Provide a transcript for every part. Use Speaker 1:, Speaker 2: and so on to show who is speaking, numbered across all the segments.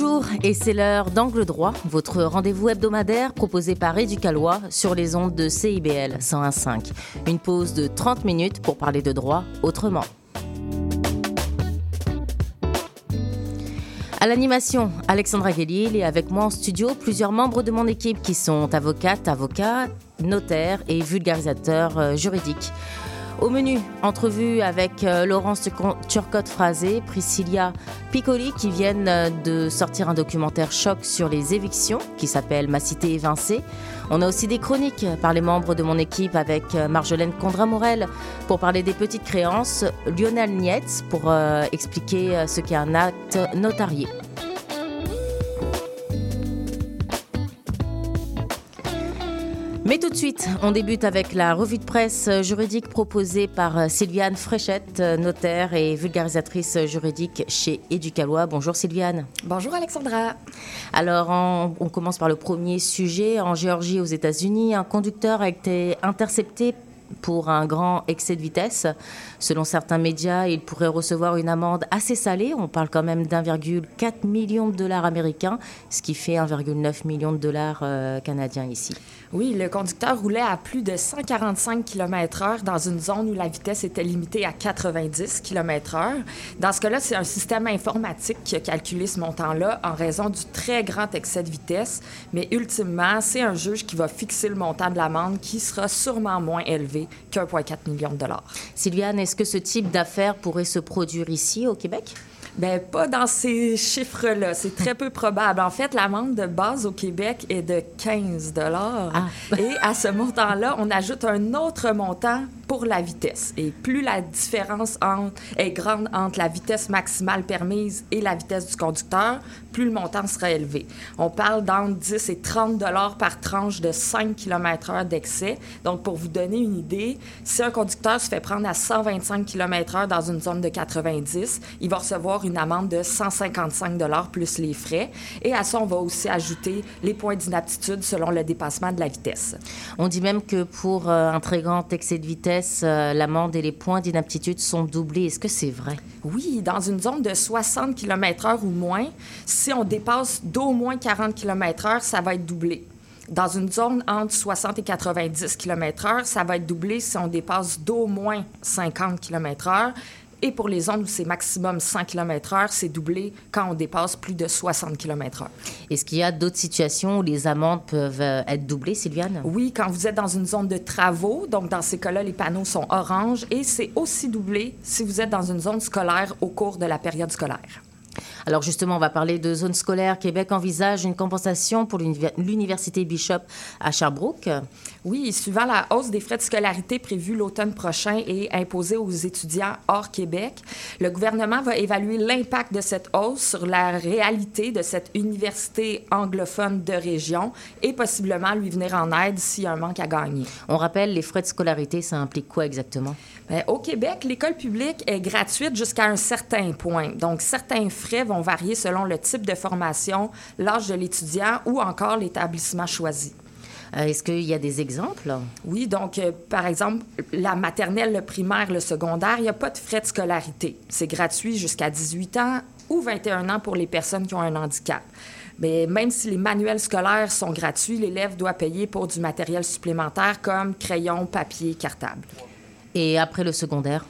Speaker 1: Bonjour, et c'est l'heure d'Angle droit, votre rendez-vous hebdomadaire proposé par Éducalois sur les ondes de CIBL 101.5. Une pause de 30 minutes pour parler de droit autrement. À l'animation, Alexandra Guélil et avec moi en studio plusieurs membres de mon équipe qui sont avocates, avocats, notaires et vulgarisateurs euh, juridiques. Au menu, entrevue avec euh, Laurence Turcotte-Phrasé, Priscilla Piccoli qui viennent euh, de sortir un documentaire choc sur les évictions qui s'appelle Ma cité évincée. On a aussi des chroniques par les membres de mon équipe avec euh, Marjolaine Condra-Morel pour parler des petites créances, Lionel Nietz pour expliquer ce qu'est un acte notarié. Mais tout de suite, on débute avec la revue de presse juridique proposée par Sylviane Fréchette, notaire et vulgarisatrice juridique chez Éducalois. Bonjour Sylviane.
Speaker 2: Bonjour Alexandra.
Speaker 1: Alors, on, commence par le premier sujet. En Géorgie, aux États-Unis, un conducteur a été intercepté pour un grand excès de vitesse. Selon certains médias, il pourrait recevoir une amende assez salée. On parle quand même d'1,4 million de dollars américains, ce qui fait 1,9 million de dollars euh, canadiens ici.
Speaker 2: Oui, le conducteur roulait à plus de 145 km/h dans une zone où la vitesse était limitée à 90 km/h. Dans ce cas-là, c'est un système informatique qui a calculé ce montant-là en raison du très grand excès de vitesse. Mais ultimement, c'est un juge qui va fixer le montant de l'amende qui sera sûrement moins élevé qu'1,4 million de dollars.
Speaker 1: Sylviane, est-ce que ce type d'affaires pourrait se produire ici au Québec?
Speaker 2: Bien, pas dans ces chiffres-là. C'est très peu probable. En fait, l'amende de base au Québec est de 15 dollars. Ah. Et à ce montant-là, on ajoute un autre montant pour la vitesse. Et plus la différence est grande entre la vitesse maximale permise et la vitesse du conducteur, plus le montant sera élevé. On parle d'entre 10 et 30 dollars par tranche de 5 km/h d'excès. Donc, pour vous donner une idée, si un conducteur se fait prendre à 125 km/h dans une zone de 90, il va recevoir une amende de 155 dollars plus les frais. Et à ça, on va aussi ajouter les points d'inaptitude selon le dépassement de la vitesse.
Speaker 1: On dit même que pour euh, un très grand excès de vitesse, euh, l'amende et les points d'inaptitude sont doublés. Est-ce que c'est vrai?
Speaker 2: Oui, dans une zone de 60 km/h ou moins, si on dépasse d'au moins 40 km/h, ça va être doublé. Dans une zone entre 60 et 90 km/h, ça va être doublé si on dépasse d'au moins 50 km/h. Et pour les zones où c'est maximum 100 km/h, c'est doublé quand on dépasse plus de 60 km/h.
Speaker 1: Est-ce qu'il y a d'autres situations où les amendes peuvent euh, être doublées, Sylviane?
Speaker 2: Oui, quand vous êtes dans une zone de travaux, donc dans ces cas-là, les panneaux sont orange et c'est aussi doublé si vous êtes dans une zone scolaire au cours de la période scolaire.
Speaker 1: Alors justement, on va parler de zone scolaire. Québec envisage une compensation pour l'Université Bishop à Sherbrooke.
Speaker 2: Oui, suivant la hausse des frais de scolarité prévue l'automne prochain et imposée aux étudiants hors Québec, le gouvernement va évaluer l'impact de cette hausse sur la réalité de cette université anglophone de région et possiblement lui venir en aide s'il y a un manque à gagner.
Speaker 1: On rappelle, les frais de scolarité, ça implique quoi exactement?
Speaker 2: Bien, au Québec, l'école publique est gratuite jusqu'à un certain point. Donc, certains frais vont varier selon le type de formation, l'âge de l'étudiant ou encore l'établissement choisi.
Speaker 1: Euh, est-ce qu'il y a des exemples?
Speaker 2: Oui, donc, euh, par exemple, la maternelle, le primaire, le secondaire, il n'y a pas de frais de scolarité. C'est gratuit jusqu'à 18 ans ou 21 ans pour les personnes qui ont un handicap. Mais même si les manuels scolaires sont gratuits, l'élève doit payer pour du matériel supplémentaire comme crayon, papier, cartable.
Speaker 1: Et après le secondaire?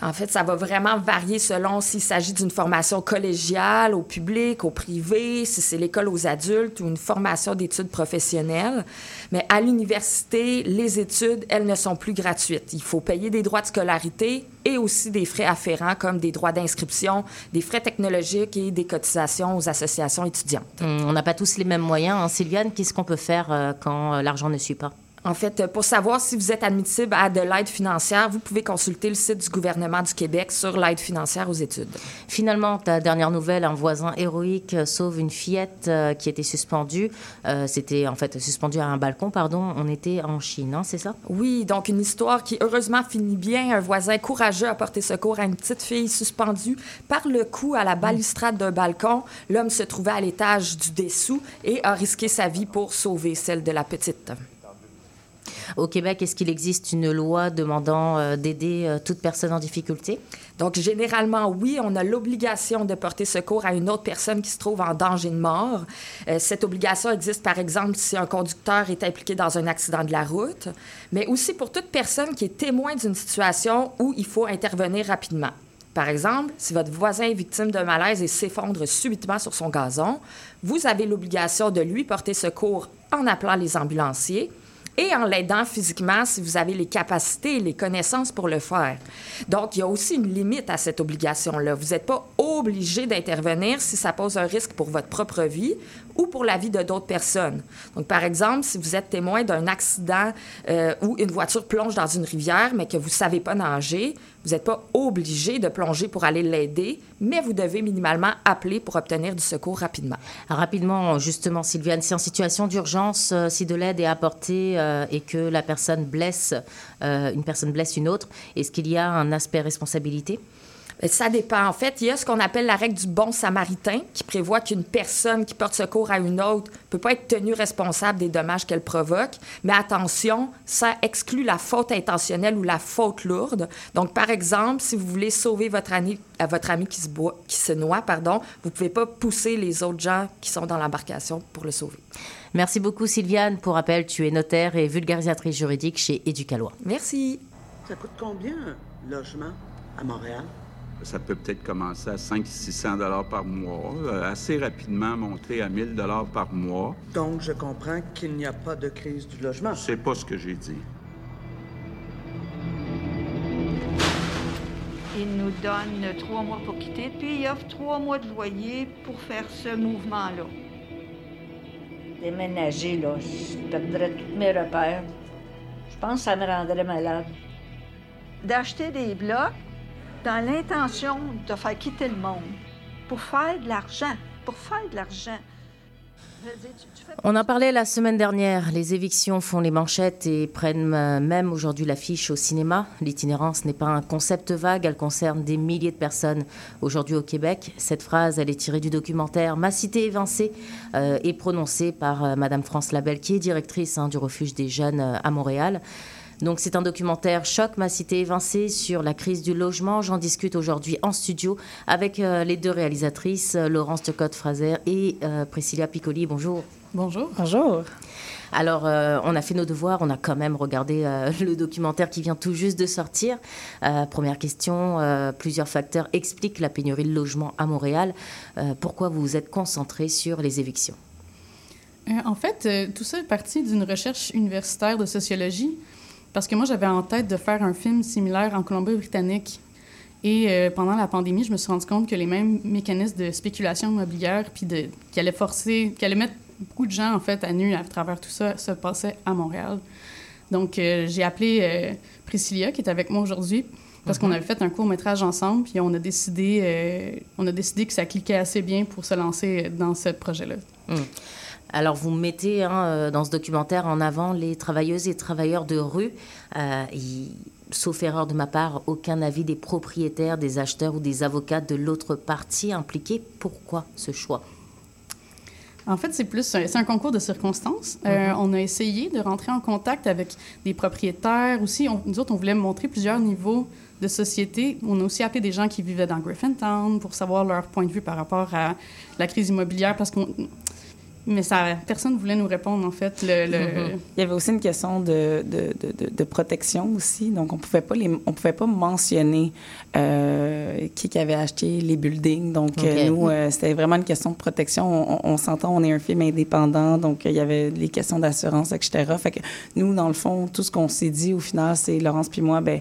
Speaker 2: En fait, ça va vraiment varier selon s'il s'agit d'une formation collégiale, au public, au privé, si c'est l'école aux adultes ou une formation d'études professionnelles. Mais à l'université, les études, elles ne sont plus gratuites. Il faut payer des droits de scolarité et aussi des frais afférents comme des droits d'inscription, des frais technologiques et des cotisations aux associations étudiantes.
Speaker 1: Hum, on n'a pas tous les mêmes moyens. Hein. Sylviane, qu'est-ce qu'on peut faire euh, quand euh, l'argent ne suit pas?
Speaker 2: En fait, pour savoir si vous êtes admissible à de l'aide financière, vous pouvez consulter le site du gouvernement du Québec sur l'aide financière aux études.
Speaker 1: Finalement, ta dernière nouvelle, un voisin héroïque sauve une fillette euh, qui était suspendue. Euh, C'était en fait suspendu à un balcon, pardon. On était en Chine, hein, c'est ça?
Speaker 2: Oui, donc une histoire qui heureusement finit bien. Un voisin courageux a porté secours à une petite fille suspendue par le cou à la balustrade d'un balcon. L'homme se trouvait à l'étage du dessous et a risqué sa vie pour sauver celle de la petite.
Speaker 1: Au Québec, est-ce qu'il existe une loi demandant euh, d'aider euh, toute personne en difficulté?
Speaker 2: Donc, généralement, oui, on a l'obligation de porter secours à une autre personne qui se trouve en danger de mort. Euh, cette obligation existe, par exemple, si un conducteur est impliqué dans un accident de la route, mais aussi pour toute personne qui est témoin d'une situation où il faut intervenir rapidement. Par exemple, si votre voisin est victime d'un malaise et s'effondre subitement sur son gazon, vous avez l'obligation de lui porter secours en appelant les ambulanciers et en l'aidant physiquement si vous avez les capacités et les connaissances pour le faire. Donc, il y a aussi une limite à cette obligation-là. Vous n'êtes pas obligé d'intervenir si ça pose un risque pour votre propre vie ou pour la vie de d'autres personnes. Donc, par exemple, si vous êtes témoin d'un accident euh, où une voiture plonge dans une rivière, mais que vous ne savez pas nager, vous n'êtes pas obligé de plonger pour aller l'aider, mais vous devez minimalement appeler pour obtenir du secours rapidement.
Speaker 1: Rapidement, justement, Sylviane, si en situation d'urgence, euh, si de l'aide est apportée euh, et que la personne blesse, euh, une personne blesse une autre, est-ce qu'il y a un aspect responsabilité?
Speaker 2: Ça dépend. En fait, il y a ce qu'on appelle la règle du bon samaritain qui prévoit qu'une personne qui porte secours à une autre ne peut pas être tenue responsable des dommages qu'elle provoque. Mais attention, ça exclut la faute intentionnelle ou la faute lourde. Donc, par exemple, si vous voulez sauver votre ami, votre ami qui, se boit, qui se noie, pardon, vous ne pouvez pas pousser les autres gens qui sont dans l'embarcation pour le sauver.
Speaker 1: Merci beaucoup, Sylviane. Pour rappel, tu es notaire et vulgarisatrice juridique chez Éducalois.
Speaker 2: Merci.
Speaker 3: Ça coûte combien un logement à Montréal?
Speaker 4: Ça peut peut-être commencer à 500-600 dollars par mois, euh, assez rapidement monter à 1000 dollars par mois.
Speaker 3: Donc, je comprends qu'il n'y a pas de crise du logement.
Speaker 4: C'est pas ce que j'ai dit.
Speaker 5: Il nous donne trois mois pour quitter, puis il offre trois mois de loyer pour faire ce mouvement-là.
Speaker 6: Déménager, là, je perdrais tous mes repères. Je pense que ça me rendrait malade.
Speaker 5: D'acheter des blocs dans l'intention de faire quitter le monde pour faire de l'argent, pour faire de l'argent.
Speaker 1: On en parlait la semaine dernière. Les évictions font les manchettes et prennent euh, même aujourd'hui l'affiche au cinéma. L'itinérance n'est pas un concept vague, elle concerne des milliers de personnes aujourd'hui au Québec. Cette phrase, elle est tirée du documentaire Ma cité évincée euh, et prononcée par euh, Madame France Labelle, qui est directrice hein, du refuge des jeunes à Montréal. Donc c'est un documentaire Choc, ma cité évincée sur la crise du logement. J'en discute aujourd'hui en studio avec euh, les deux réalisatrices, euh, Laurence Turcotte-Fraser et euh, Priscilla Piccoli. Bonjour.
Speaker 7: Bonjour.
Speaker 8: Bonjour.
Speaker 1: Alors, euh, on a fait nos devoirs, on a quand même regardé euh, le documentaire qui vient tout juste de sortir. Euh, première question, euh, plusieurs facteurs expliquent la pénurie de logement à Montréal. Euh, pourquoi vous vous êtes concentré sur les évictions?
Speaker 7: Euh, en fait, euh, tout ça est parti d'une recherche universitaire de sociologie, parce que moi, j'avais en tête de faire un film similaire en Colombie-Britannique. Et euh, pendant la pandémie, je me suis rendu compte que les mêmes mécanismes de spéculation immobilière, puis de, qui allaient forcer, qui allaient mettre beaucoup de gens en fait à nu à travers tout ça, se passaient à Montréal. Donc, euh, j'ai appelé euh, Priscilla, qui est avec moi aujourd'hui, parce qu'on avait fait un court métrage ensemble, puis on a décidé, on a décidé que ça cliquait assez bien pour se lancer dans ce projet-là.
Speaker 1: Hum. Alors, vous mettez hein, euh, dans ce documentaire en avant les travailleuses et travailleurs de rue. Euh, sauf erreur de ma part, aucun avis des propriétaires, des acheteurs ou des avocats de l'autre partie impliquée. Pourquoi ce choix?
Speaker 7: En fait, c'est plus un, c'est un concours de circonstances. Euh, on a essayé de rentrer en contact avec des propriétaires aussi. On- nous autres, on voulait montrer plusieurs niveaux de société. On a aussi appelé des gens qui vivaient dans Griffintown pour savoir leur point de vue par rapport à la crise immobilière parce qu'on mais ça personne ne voulait nous répondre en fait le, le-
Speaker 8: Il y avait aussi une question de, de, de, de- de protection aussi. Donc, on pouvait pas les, on pouvait pas mentionner euh, qui, qui avait acheté les buildings. Donc, euh, nous, euh, c'était vraiment une question de protection. On, on s'entend, on est un film indépendant, donc il y avait les questions d'assurance, etc. Fait que nous, dans le fond, tout ce qu'on s'est dit au final, c'est Laurence puis moi, ben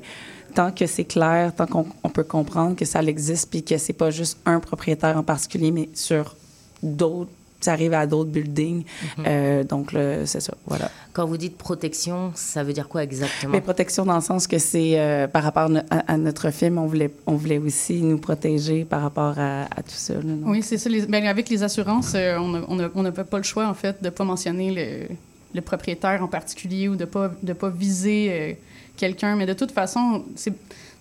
Speaker 8: tant que c'est clair, tant qu'on on peut comprendre que ça existe, puis que c'est pas juste un propriétaire en particulier, mais sur d'autres ça arrive à d'autres buildings. Euh, donc, c'est ça, voilà.
Speaker 1: Quand vous dites protection, ça veut dire quoi exactement?
Speaker 8: Mais protection dans le sens que c'est euh, par rapport à, à notre film, on voulait, on voulait aussi nous protéger par rapport à, à tout ça. là.
Speaker 7: Oui, c'est ça. Les- ben, avec les assurances, euh, on a- on a- on n'avait pas le choix, en fait, de ne pas mentionner le, le propriétaire en particulier ou de ne pas, de pas viser euh, quelqu'un. Mais de toute façon,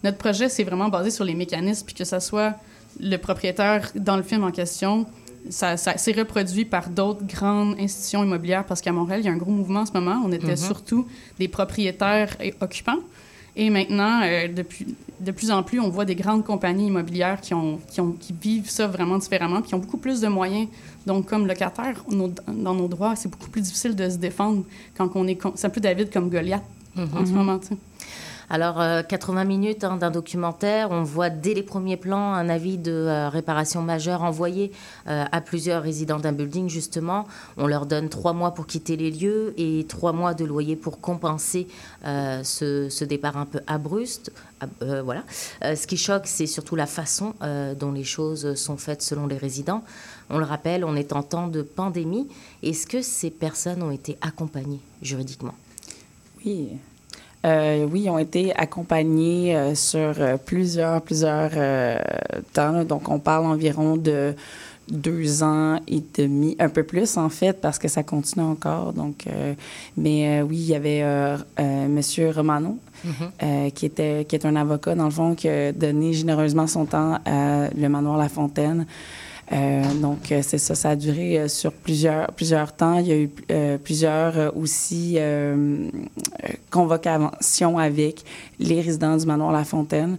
Speaker 7: notre projet, c'est vraiment basé sur les mécanismes, puis que ça soit le propriétaire dans le film en question. Ça, ça s'est reproduit par d'autres grandes institutions immobilières parce qu'à Montréal, il y a un gros mouvement en ce moment. On était
Speaker 1: Mhm.
Speaker 7: surtout des propriétaires et occupants. Et maintenant, euh, depuis, de plus en plus, on voit des grandes compagnies immobilières qui, ont, qui, ont, qui vivent ça vraiment différemment, qui ont beaucoup plus de moyens. Donc, comme locataire, nos- dans nos droits, c'est beaucoup plus difficile de se défendre quand on est... C'est un peu David comme Goliath en ce
Speaker 1: Mhm.
Speaker 7: moment, tu sais.
Speaker 1: Alors, euh, 80 minutes hein, d'un documentaire, on voit dès les premiers plans un avis de euh, réparation majeure envoyé euh, à plusieurs résidents d'un building, justement. On leur donne trois mois pour quitter les lieux et trois mois de loyer pour compenser euh, ce, ce départ un peu abrupt. ab- euh, voilà. Euh, ce qui choque, c'est surtout la façon euh, dont les choses sont faites selon les résidents. On le rappelle, on est en temps de pandémie. Est-ce que ces personnes ont été accompagnées juridiquement?
Speaker 8: Oui. Euh, oui, ils ont été accompagnés euh, sur euh, plusieurs, plusieurs euh, temps. là. Donc, on parle environ de deux ans et demi, un peu plus en fait, parce que ça continue encore. Donc, mais oui, il y avait Monsieur Romano, euh, qui était qui est un avocat dans le fond qui a donné généreusement son temps à le manoir La Fontaine. Euh, donc, euh, c'est ça, ça a duré euh, sur plusieurs, plusieurs temps. Il y a eu plusieurs aussi convocations avec les résidents du manoir La Fontaine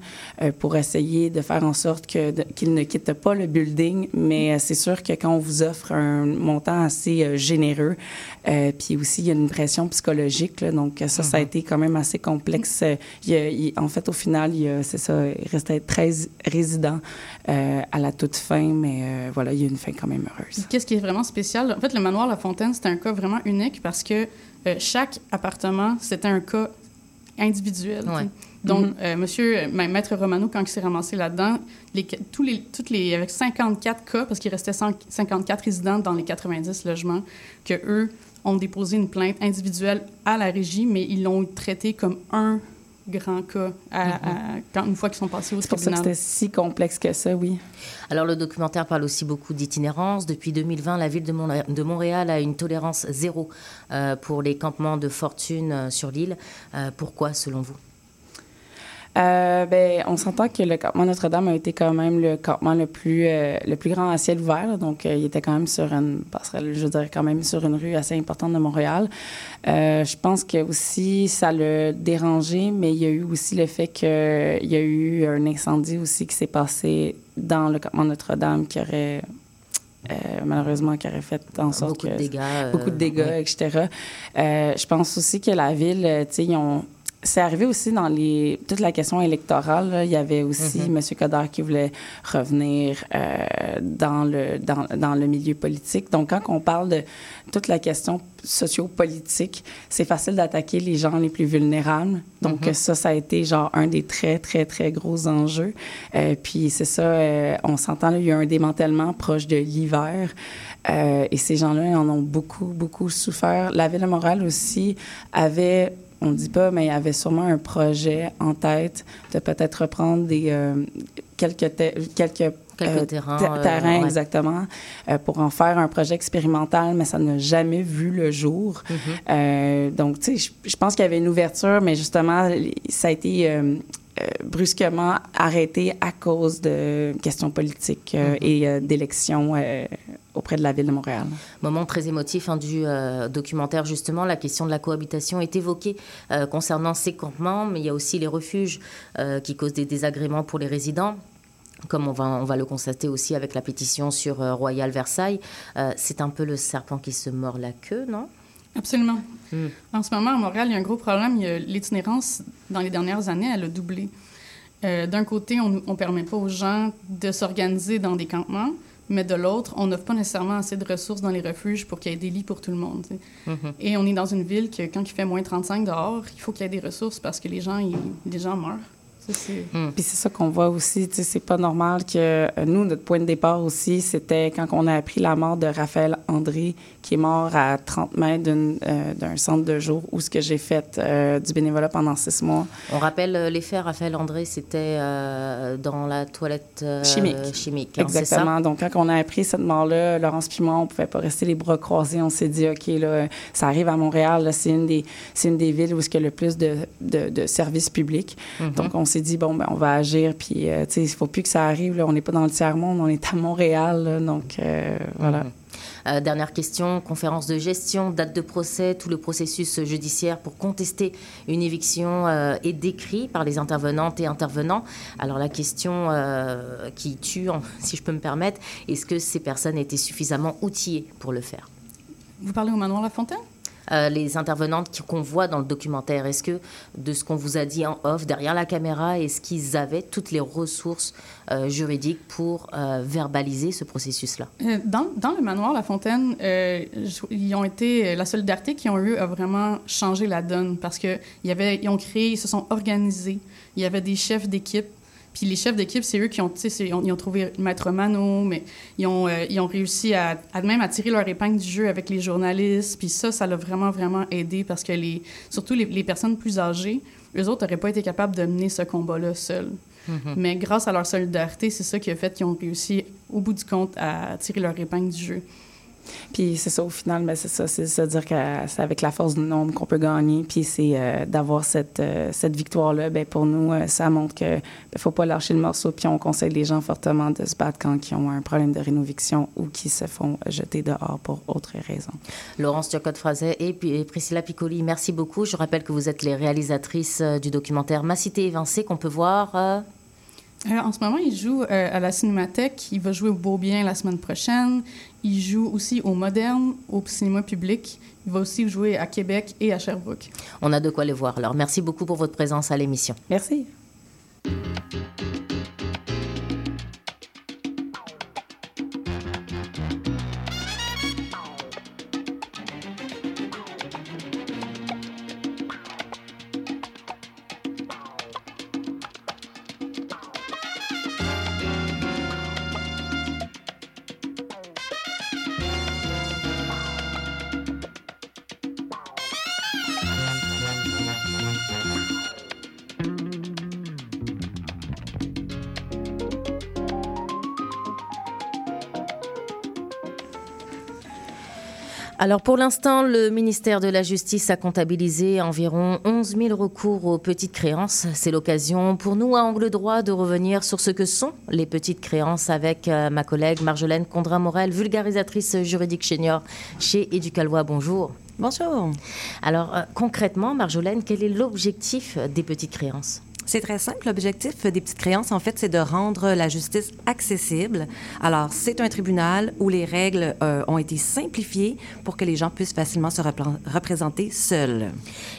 Speaker 8: pour essayer de faire en sorte que, qu'ils ne quittent pas le building. Mais c'est sûr que quand on vous offre un montant assez généreux, puis aussi il y a une pression psychologique, là, donc ça, ça a été quand même assez complexe. Il y a- il- en fait, au final, c'est ça, il restait 13 résidents à la toute fin, mais euh, voilà, il y a une fin quand même heureuse.
Speaker 7: Qu'est-ce qui est vraiment spécial? En fait, le manoir La Fontaine, c'était un cas vraiment unique parce que euh, chaque appartement, c'était un cas individuel.
Speaker 1: Ouais.
Speaker 7: Donc, euh, monsieur, ma- Maître Romano, quand il s'est ramassé là-dedans, les, tous les, toutes les, avec 54 cas, parce qu'il restait 100 54 résidents dans les 90 logements, que eux ont déposé une plainte individuelle à la régie, mais ils l'ont traité comme un grand cas à- à- quand, une fois qu'ils sont passés au
Speaker 8: C'est pour ça que
Speaker 7: tribunal.
Speaker 8: c'était si complexe que ça, oui.
Speaker 1: Alors le documentaire parle aussi beaucoup d'itinérance. Depuis 2020, la ville de Montréal a une tolérance zéro euh, pour les campements de fortune euh, sur l'île. Euh, pourquoi, selon vous?
Speaker 8: Euh, ben, on s'entend que le campement Notre-Dame a été quand même le campement le plus, euh, le plus grand à ciel ouvert. Donc, euh, il était quand même sur une passerelle, je dirais quand même sur une rue assez importante de Montréal. Je pense que aussi ça l'a dérangé, mais il y a eu aussi le fait qu'il y a eu un incendie aussi qui s'est passé dans le campement Notre-Dame qui aurait euh, malheureusement qui aurait fait en sorte
Speaker 1: Beaucoup de dégâts, euh,
Speaker 8: beaucoup de dégâts,
Speaker 1: ouais.
Speaker 8: etc. Euh, je pense aussi que la ville, tu sais, ils ont c'est arrivé aussi dans les toute la question électorale. là. Il y avait aussi
Speaker 1: Mhm.
Speaker 8: M. Coder qui voulait revenir euh, dans le dans, dans le milieu politique. Donc, quand on parle de toute la question sociopolitique, c'est facile d'attaquer les gens les plus vulnérables. Donc,
Speaker 1: Mhm.
Speaker 8: ça, ça a été genre un des très, très, très gros enjeux. Euh, puis, c'est ça, euh, on s'entend, là, il y a un démantèlement proche de l'hiver. Et ces gens-là, en ont beaucoup, beaucoup souffert. La Ville de Montréal aussi avait on ne dit pas, mais il y avait sûrement un projet en tête de peut-être reprendre des euh, quelques te- quelques
Speaker 1: Quelques
Speaker 8: euh,
Speaker 1: terrains,
Speaker 8: te-
Speaker 1: euh,
Speaker 8: terrains,
Speaker 1: ouais.
Speaker 8: exactement, euh, pour en faire un projet expérimental, mais ça n'a jamais vu le jour.
Speaker 1: Mhm.
Speaker 8: Euh, donc, tu sais, je, pense qu'il y avait une ouverture, mais justement, ça a été euh, euh, brusquement arrêté à cause de questions politiques euh,
Speaker 1: Mhm.
Speaker 8: et euh, d'élections euh, auprès de la Ville de Montréal.
Speaker 1: Moment très émotif hein, du euh, documentaire, justement, la question de la cohabitation est évoquée euh, concernant ces campements, mais il y a aussi les refuges euh, qui causent des désagréments pour les résidents. Comme on va, on va le constater aussi avec la pétition sur euh, Royal Versailles, Euh, c'est un peu le serpent qui se mord la queue, non?
Speaker 7: Absolument.
Speaker 1: Mm.
Speaker 7: En ce moment, à Montréal, il y a un gros problème. L'itinérance, dans les dernières années, elle a doublé. Euh, D'un côté, on ne permet pas aux gens de s'organiser dans des campements, mais de l'autre, on n'offre pas nécessairement assez de ressources dans les refuges pour qu'il y ait des lits pour tout le monde.
Speaker 1: Mhm.
Speaker 7: Et on est dans une ville que, quand il fait moins 35 dehors, il faut qu'il y ait des ressources parce que les gens, ils- les gens meurent.
Speaker 8: Hmm. Puis c'est ça qu'on voit aussi, tu sais, c'est pas normal que euh, nous, notre point de départ aussi, c'était quand on a appris la mort de Raphaël André, qui est mort à 30 mètres euh, d'un centre de jour où ce que j'ai fait euh, du bénévolat pendant six mois.
Speaker 1: On rappelle les faits, Raphaël André, c'était dans la toilette
Speaker 8: chimique.
Speaker 1: chimique
Speaker 8: hein, Exactement. Donc quand on a appris cette mort-là, Laurence moi, on pouvait pas rester les bras croisés. On s'est dit, OK, là, ça arrive à Montréal, c'est une des, une des villes où il y a le plus de, de, de services publics. Mm-hmm. Donc on s'est dit, bon, ben, on va agir. Puis, euh, tu sais, il ne faut plus que ça arrive. Là. On n'est pas dans le tiers-monde, on est à Montréal. donc, euh, voilà.
Speaker 1: Mhm. Euh, dernière question, conférence de gestion, date de procès, tout le processus judiciaire pour contester une éviction est décrit par les intervenantes et intervenants. Alors la question qui tue, si je peux me permettre, est-ce que ces personnes étaient suffisamment outillées pour le faire?
Speaker 7: Vous parlez au Manoir La Fontaine
Speaker 1: euh, les intervenantes qu'on voit dans le documentaire Est-ce que, de ce qu'on vous a dit en off, derrière la caméra, est-ce qu'ils avaient toutes les ressources euh, juridiques pour euh, verbaliser ce processus-là?
Speaker 7: Dans, le manoir La Fontaine, ils ont été, la solidarité qu'ils ont eue a vraiment changé la donne parce qu'ils ils ont créé, ils se sont organisés. Il y avait des chefs d'équipe puis les chefs d'équipe, c'est eux qui ont, ils ont, ils ont trouvé Maître Mano, mais ils ont, euh, ils ont réussi à, à, même à tirer leur épingle du jeu avec les journalistes. Puis ça, ça l'a vraiment, vraiment aidé parce que les, surtout les, les personnes plus âgées, eux autres n'auraient pas été capables de mener ce combat-là seuls. Mm-hmm. Mais grâce à leur solidarité, c'est ça qui a fait qu'ils ont réussi, au bout du compte, à tirer leur épingle du jeu.
Speaker 8: Puis c'est ça, au final, mais ben, c'est ça, c'est à dire que c'est avec la force du nombre qu'on peut gagner. Puis c'est euh, d'avoir cette, euh, cette victoire-là, ben pour nous, euh, ça montre que ne ben, faut pas lâcher le morceau. Puis on conseille les gens fortement de se battre quand ils ont un problème de rénoviction ou qui se font jeter dehors pour autre raison.
Speaker 1: Laurence Turcotte-Frazet et, Priscilla Piccoli, merci beaucoup. Je rappelle que vous êtes les réalisatrices du documentaire Ma cité évincée qu'on peut voir
Speaker 7: euh, en ce moment, il joue euh, à la Cinémathèque. Il va jouer au Beau Bien la semaine prochaine. Il joue aussi au Moderne, au cinéma public. Il va aussi jouer à Québec et à Sherbrooke.
Speaker 1: On a de quoi le voir. Alors, merci beaucoup pour votre présence à l'émission.
Speaker 8: Merci.
Speaker 1: Alors pour l'instant, le ministère de la Justice a comptabilisé environ 11 000 recours aux petites créances. C'est l'occasion pour nous, à Angle Droit, de revenir sur ce que sont les petites créances avec euh, ma collègue Marjolaine Condra-Morel, vulgarisatrice juridique senior chez Éducalois. Bonjour.
Speaker 9: Bonjour.
Speaker 1: Alors euh, concrètement, Marjolaine, quel est l'objectif des petites créances?
Speaker 9: C'est très simple. L'objectif des petites créances, en fait, c'est de rendre la justice accessible. Alors, c'est un tribunal où les règles euh, ont été simplifiées pour que les gens puissent facilement se représenter seuls.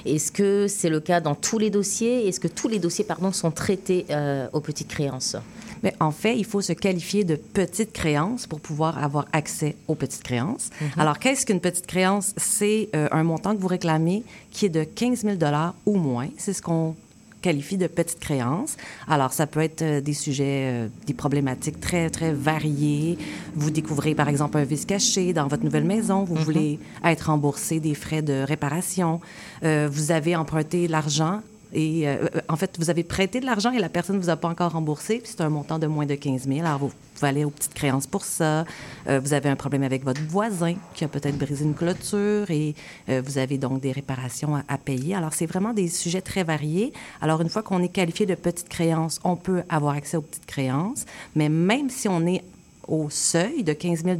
Speaker 1: Est-ce que c'est le cas dans tous les dossiers? Est-ce que tous les dossiers, pardon, sont traités euh, aux petites créances?
Speaker 9: Mais en fait, il faut se qualifier de petite créance pour pouvoir avoir accès aux petites créances. Mm-hmm. Alors, qu'est-ce qu'une petite créance? C'est euh, un montant que vous réclamez qui est de 15 000 ou moins. C'est ce qu'on qualifie de petite créance. Alors, ça peut être euh, des sujets, euh, des problématiques très, très variées. Vous découvrez, par exemple, un vice caché dans votre nouvelle maison. Vous mm-hmm. voulez être remboursé des frais de réparation. Euh, vous avez emprunté l'argent et euh, en fait, vous avez prêté de l'argent et la personne ne vous a pas encore remboursé, puis c'est un montant de moins de 15 000. Alors, vous pouvez aller aux petites créances pour ça. Euh, vous avez un problème avec votre voisin qui a peut-être brisé une clôture et euh, vous avez donc des réparations à, payer. Alors, c'est vraiment des sujets très variés. Alors, une fois qu'on est qualifié de petite créance, on peut avoir accès aux petites créances, mais même si on est au seuil de 15 000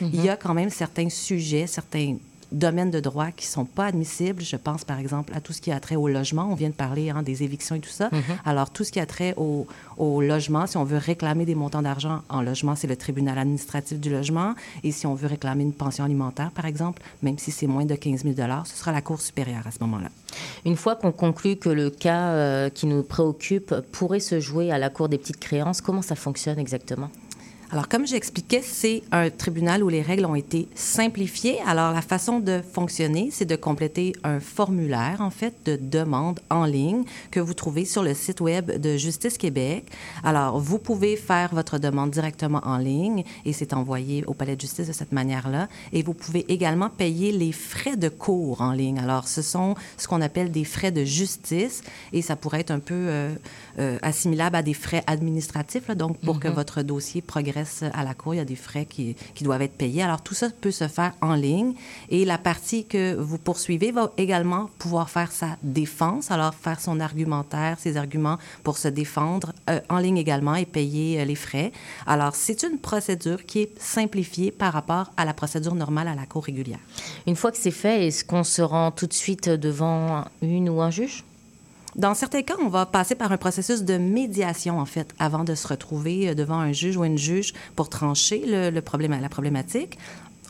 Speaker 9: il y a quand même certains sujets, certains domaines de droit qui ne sont pas admissibles. Je pense, par exemple, à tout ce qui a trait au logement. On vient de parler hein, des évictions et tout ça. Mm-hmm. Alors, tout ce qui a trait au, au, logement, si on veut réclamer des montants d'argent en logement, c'est le tribunal administratif du logement. Et si on veut réclamer une pension alimentaire, par exemple, même si c'est moins de 15 000 ce sera la Cour supérieure à ce moment-là.
Speaker 1: Une fois qu'on conclut que le cas euh, qui nous préoccupe pourrait se jouer à la Cour des petites créances, comment ça fonctionne exactement?
Speaker 9: Alors, comme j'expliquais, c'est un tribunal où les règles ont été simplifiées. Alors, la façon de fonctionner, c'est de compléter un formulaire, en fait, de demande en ligne que vous trouvez sur le site Web de Justice Québec. Alors, vous pouvez faire votre demande directement en ligne et c'est envoyé au Palais de justice de cette manière-là. Et vous pouvez également payer les frais de cours en ligne. Alors, ce sont ce qu'on appelle des frais de justice et ça pourrait être un peu euh, euh, assimilable à des frais administratifs, là, donc pour que
Speaker 1: Mhm.
Speaker 9: votre dossier progresse à la Cour, il y a des frais qui, qui doivent être payés. Alors, tout ça peut se faire en ligne. Et la partie que vous poursuivez va également pouvoir faire sa défense, alors faire son argumentaire, ses arguments pour se défendre euh, en ligne également et payer euh, les frais. Alors, c'est une procédure qui est simplifiée par rapport à la procédure normale à la Cour régulière.
Speaker 1: Une fois que c'est fait, est-ce qu'on se rend tout de suite devant une ou un juge?
Speaker 9: Dans certains cas, on va passer par un processus de médiation, en fait, avant de se retrouver euh, devant un juge ou une juge pour trancher le, problème, la problématique.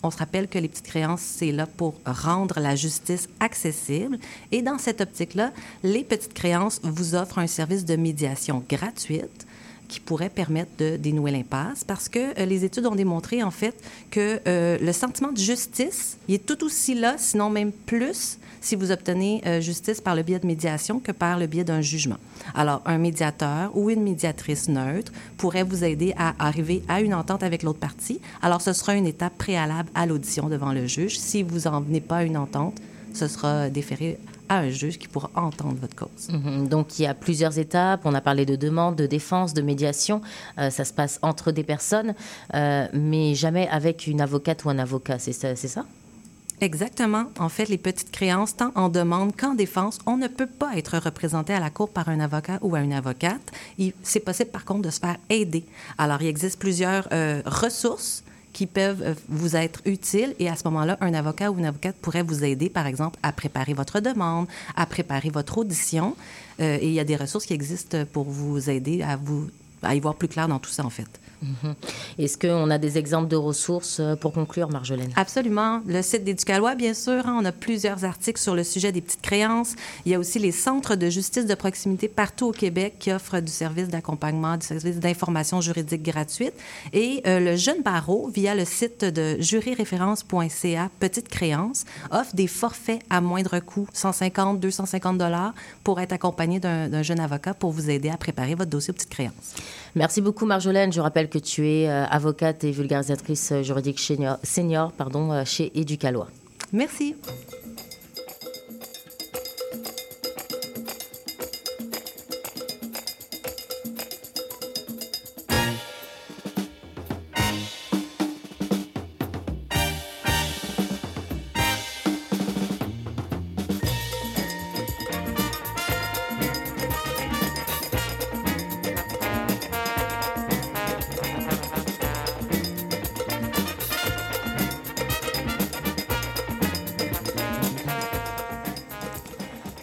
Speaker 9: On se rappelle que les petites créances, c'est là pour rendre la justice accessible. Et dans cette optique-là, les petites créances vous offrent un service de médiation gratuite qui pourrait permettre de dénouer l'impasse parce que euh, les études ont démontré en fait que euh, le sentiment de justice, il est tout aussi là, sinon même plus, si vous obtenez euh, justice par le biais de médiation que par le biais d'un jugement. Alors, un médiateur ou une médiatrice neutre pourrait vous aider à arriver à une entente avec l'autre partie. Alors, ce sera une étape préalable à l'audition devant le juge. Si vous n'en venez pas à une entente, ce sera déféré à un juge qui pourra entendre votre cause.
Speaker 1: Mhm. Donc il y a plusieurs étapes. On a parlé de demande, de défense, de médiation. Euh, ça se passe entre des personnes, euh, mais jamais avec une avocate ou un avocat. C'est ça, c'est ça?
Speaker 9: Exactement. En fait, les petites créances, tant en demande qu'en défense, on ne peut pas être représenté à la cour par un avocat ou à une avocate. C'est possible, par contre, de se faire aider. Alors, il existe plusieurs euh, ressources qui peuvent euh, vous être utiles et à ce moment-là, un avocat ou une avocate pourrait vous aider, par exemple, à préparer votre demande, à préparer votre audition. Euh, et il y a des ressources qui existent pour vous aider à, vous, à y voir plus clair dans tout ça, en fait.
Speaker 1: Mhm. Est-ce qu'on a des exemples de ressources euh, pour conclure, Marjolaine?
Speaker 9: Absolument. Le site d'Éducalois, bien sûr, hein, on a plusieurs articles sur le sujet des petites créances. Il y a aussi les centres de justice de proximité partout au Québec qui offrent du service d'accompagnement, du service d'information juridique gratuite. Et euh, le Jeune Barreau, via le site de juryréférence.ca, Petites créances, offre des forfaits à moindre coût, 150, 250 dollars, pour être accompagné d'un d'un jeune avocat pour vous aider à préparer votre dossier aux petites créances.
Speaker 1: Merci beaucoup, Marjolaine. Je rappelle que tu es euh, avocate et vulgarisatrice euh, juridique senior, senior pardon, euh, chez Éducalois.
Speaker 9: Merci.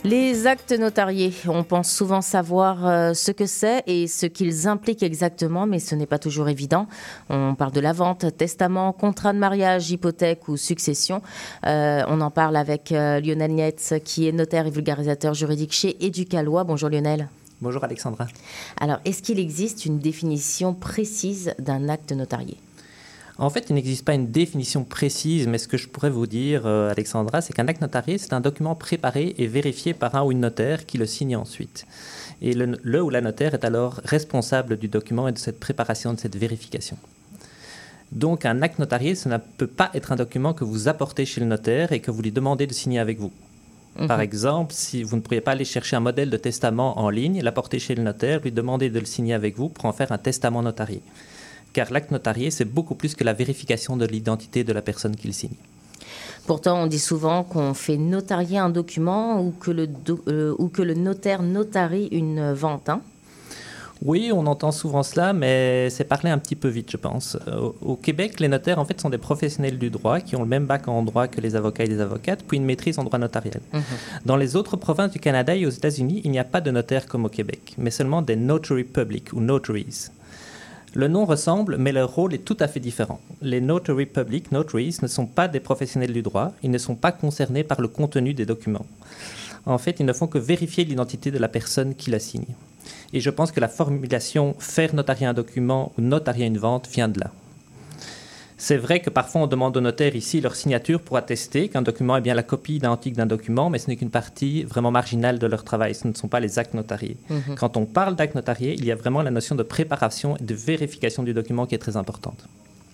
Speaker 1: Les actes notariés, on pense souvent savoir euh, ce que c'est et ce qu'ils impliquent exactement, mais ce n'est pas toujours évident. On parle de la vente, testament, contrat de mariage, hypothèque ou succession. Euh, on en parle avec euh, Lionel Nietz, qui est notaire et vulgarisateur juridique chez Éducalois. Bonjour Lionel.
Speaker 10: Bonjour Alexandra.
Speaker 1: Alors, est-ce qu'il existe une définition précise d'un acte notarié?
Speaker 10: En fait, il n'existe pas une définition précise, mais ce que je pourrais vous dire, euh, Alexandra, c'est qu'un acte notarié, c'est un document préparé et vérifié par un ou une notaire qui le signe ensuite. Et le, le ou la notaire est alors responsable du document et de cette préparation, de cette vérification. Donc, un acte notarié, ça ne peut pas être un document que vous apportez chez le notaire et que vous lui demandez de signer avec vous. Par
Speaker 1: Mhm.
Speaker 10: exemple, si vous ne pourriez pas aller chercher un modèle de testament en ligne, l'apporter chez le notaire, lui demander de le signer avec vous pour en faire un testament notarié. Car l'acte notarié, c'est beaucoup plus que la vérification de l'identité de la personne qui le signe.
Speaker 1: Pourtant, on dit souvent qu'on fait notarier un document ou que le, do- euh, ou que le notaire notarie une vente. hein.
Speaker 10: Oui, on entend souvent cela, mais c'est parler un petit peu vite, je pense. Euh, Au, au Québec, les notaires, en fait, sont des professionnels du droit qui ont le même bac en droit que les avocats et les avocates, puis une maîtrise en droit notariel. Dans les autres provinces du Canada et aux États-Unis, il n'y a pas de notaire comme au Québec, mais seulement des notary public ou notaries. Le nom ressemble, mais leur rôle est tout à fait différent. Les notary public, notaries, ne sont pas des professionnels du droit, ils ne sont pas concernés par le contenu des documents. En fait, ils ne font que vérifier l'identité de la personne qui la signe. Et je pense que la formulation faire notarier un document ou notarier une vente vient de là. C'est vrai que parfois on demande aux notaires ici leur signature pour attester qu'un document est bien la copie identique d'un document, mais ce n'est qu'une partie vraiment marginale de leur travail. Ce ne sont pas les actes notariés.
Speaker 1: Mhm.
Speaker 10: Quand on parle d'actes notariés, il y a vraiment la notion de préparation et de vérification du document qui est très importante.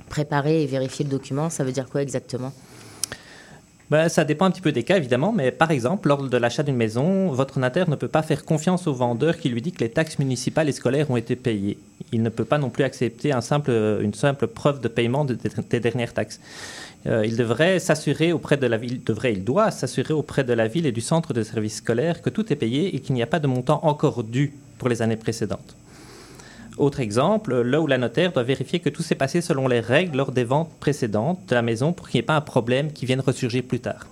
Speaker 1: Préparer et vérifier le document, ça veut dire quoi exactement?
Speaker 10: Ben, ça dépend un petit peu des cas, évidemment, mais par exemple, lors de l'achat d'une maison, votre notaire ne peut pas faire confiance au vendeur qui lui dit que les taxes municipales et scolaires ont été payées. Il ne peut pas non plus accepter une simple preuve de paiement de- des dernières taxes. Euh, il devrait s'assurer auprès de la ville, devrait, il doit s'assurer auprès de la ville et du centre de services scolaires que tout est payé et qu'il n'y a pas de montant encore dû pour les années précédentes. Autre exemple, là où la notaire doit vérifier que tout s'est passé selon les règles lors des ventes précédentes de la maison pour qu'il n'y ait pas un problème qui vienne ressurgir plus tard.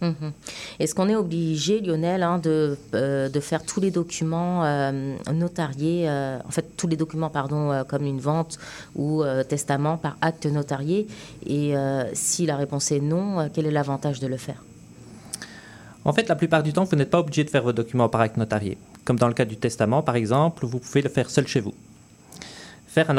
Speaker 1: Mhm. Est-ce qu'on est obligé, Lionel, hein, de, euh, de faire tous les documents euh, notariés, euh, en fait tous les documents, pardon, comme une vente ou testament par acte notarié? Et si la réponse est non, quel est l'avantage de le faire?
Speaker 10: En fait, la plupart du temps, vous n'êtes pas obligé de faire vos documents par acte notarié. Comme dans le cas du testament, par exemple, vous pouvez le faire seul chez vous. Faire un,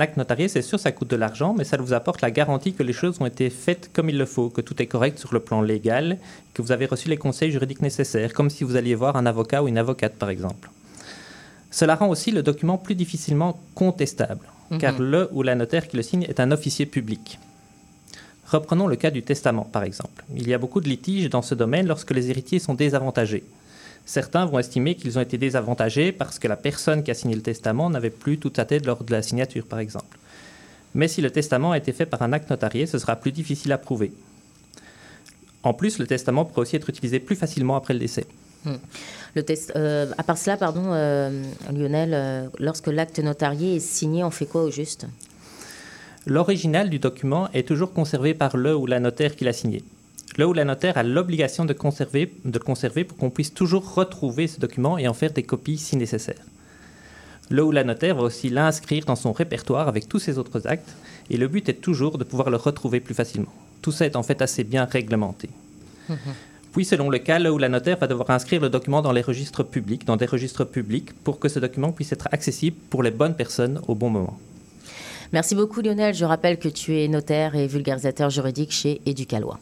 Speaker 10: acte notarié, c'est sûr, ça coûte de l'argent, mais ça vous apporte la garantie que les choses ont été faites comme il le faut, que tout est correct sur le plan légal, que vous avez reçu les conseils juridiques nécessaires, comme si vous alliez voir un avocat ou une avocate, par exemple. Cela rend aussi le document plus difficilement contestable,
Speaker 11: Mhm.
Speaker 10: car le ou la notaire qui le signe est un officier public. Reprenons le cas du testament, par exemple. Il y a beaucoup de litiges dans ce domaine lorsque les héritiers sont désavantagés. Certains vont estimer qu'ils ont été désavantagés parce que la personne qui a signé le testament n'avait plus toute sa tête lors de la signature, par exemple. Mais si le testament a été fait par un acte notarié, ce sera plus difficile à prouver. En plus, le testament pourrait aussi être utilisé plus facilement après le décès.
Speaker 1: Hmm. Le test, euh, à part cela, pardon, euh, Lionel, euh, lorsque l'acte notarié est signé, on fait quoi au juste?
Speaker 10: L'original du document est toujours conservé par le ou la notaire qui l'a signé. Le ou la notaire a l'obligation de, conserver, de le conserver pour qu'on puisse toujours retrouver ce document et en faire des copies si nécessaire. Le ou la notaire va aussi l'inscrire dans son répertoire avec tous ses autres actes et le but est toujours de pouvoir le retrouver plus facilement. Tout ça est en fait assez bien réglementé. Puis, selon le cas, le ou la notaire va devoir inscrire le document dans les registres publics, dans des registres publics, pour que ce document puisse être accessible pour les bonnes personnes au bon moment.
Speaker 1: Merci beaucoup, Lionel. Je rappelle que tu es notaire et vulgarisateur juridique chez Éducalois.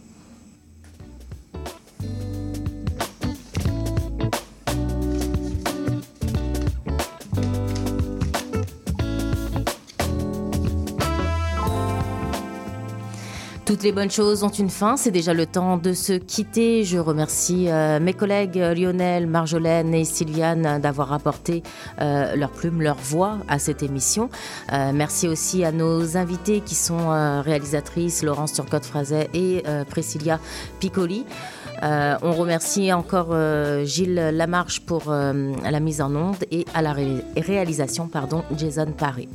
Speaker 1: Toutes les bonnes choses ont une fin, c'est déjà le temps de se quitter. Je remercie euh, mes collègues euh, Lionel, Marjolaine et Sylviane euh, d'avoir apporté leur plume, leur voix à cette émission. Merci aussi à nos invités qui sont réalisatrices Laurence Turcotte-Frazet et Priscilla Piccoli. On remercie encore Gilles Lamarche pour la mise en onde et à la ré- réalisation, pardon, Jason Paré.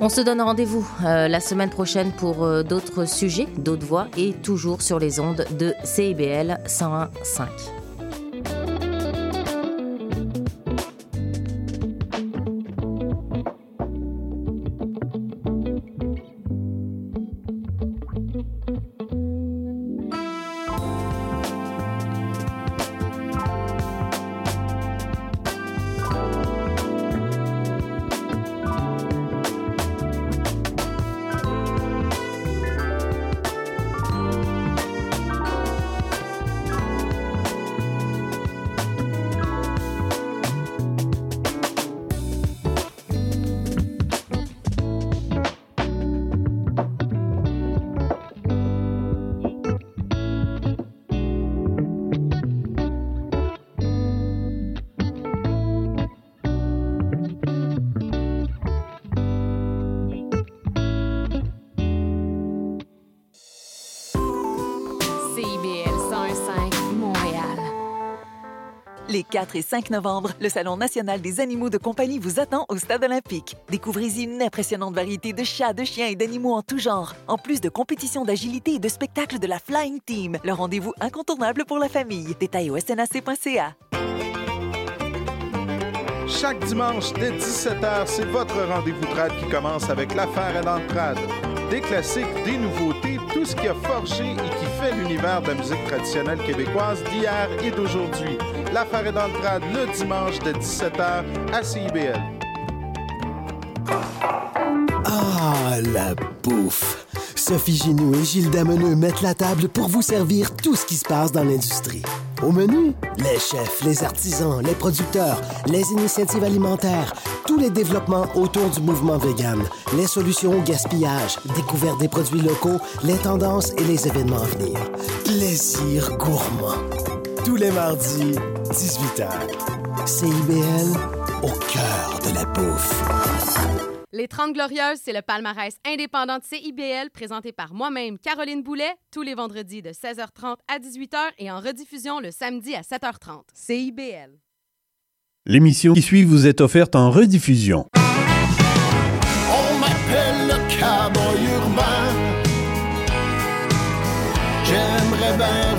Speaker 1: On se donne rendez-vous euh, la semaine prochaine pour euh, d'autres sujets, d'autres voix et toujours sur les ondes de CIBL 101.5.
Speaker 12: Les 4 et 5 novembre, le Salon national des animaux de compagnie vous attend au Stade olympique. Découvrez-y une impressionnante variété de chats, de chiens et d'animaux en tout genre, en plus de compétitions d'agilité et de spectacles de la Flying Team. Le rendez-vous incontournable pour la famille. Détails au snac.ca.
Speaker 13: Chaque dimanche dès 17h, c'est votre rendez-vous trad qui commence avec l'affaire à l'entrade. Des classiques, des nouveautés, tout ce qui a forgé et qui fait l'univers de la musique traditionnelle québécoise d'hier et d'aujourd'hui. L'affaire est dans le le dimanche de 17h à CIBL.
Speaker 11: Ah, la bouffe! Sophie Ginou et Gilles Dameneux mettent la table pour vous servir tout ce qui se passe dans l'industrie. Au menu, les chefs, les artisans, les producteurs, les initiatives alimentaires, tous les développements autour du mouvement vegan, les solutions au gaspillage, découverte des produits locaux, les tendances et les événements à venir. Plaisir gourmand. Tous les mardis, 18h. CIBL, au cœur de la bouffe.
Speaker 14: Les 30 Glorieuses, c'est le palmarès indépendant de CIBL présenté par moi-même, Caroline Boulet, tous les vendredis de 16h30 à 18h et en rediffusion le samedi à 7h30. CIBL.
Speaker 15: L'émission qui suit vous est offerte en rediffusion. On m'appelle le cowboy urbain. J'aimerais bien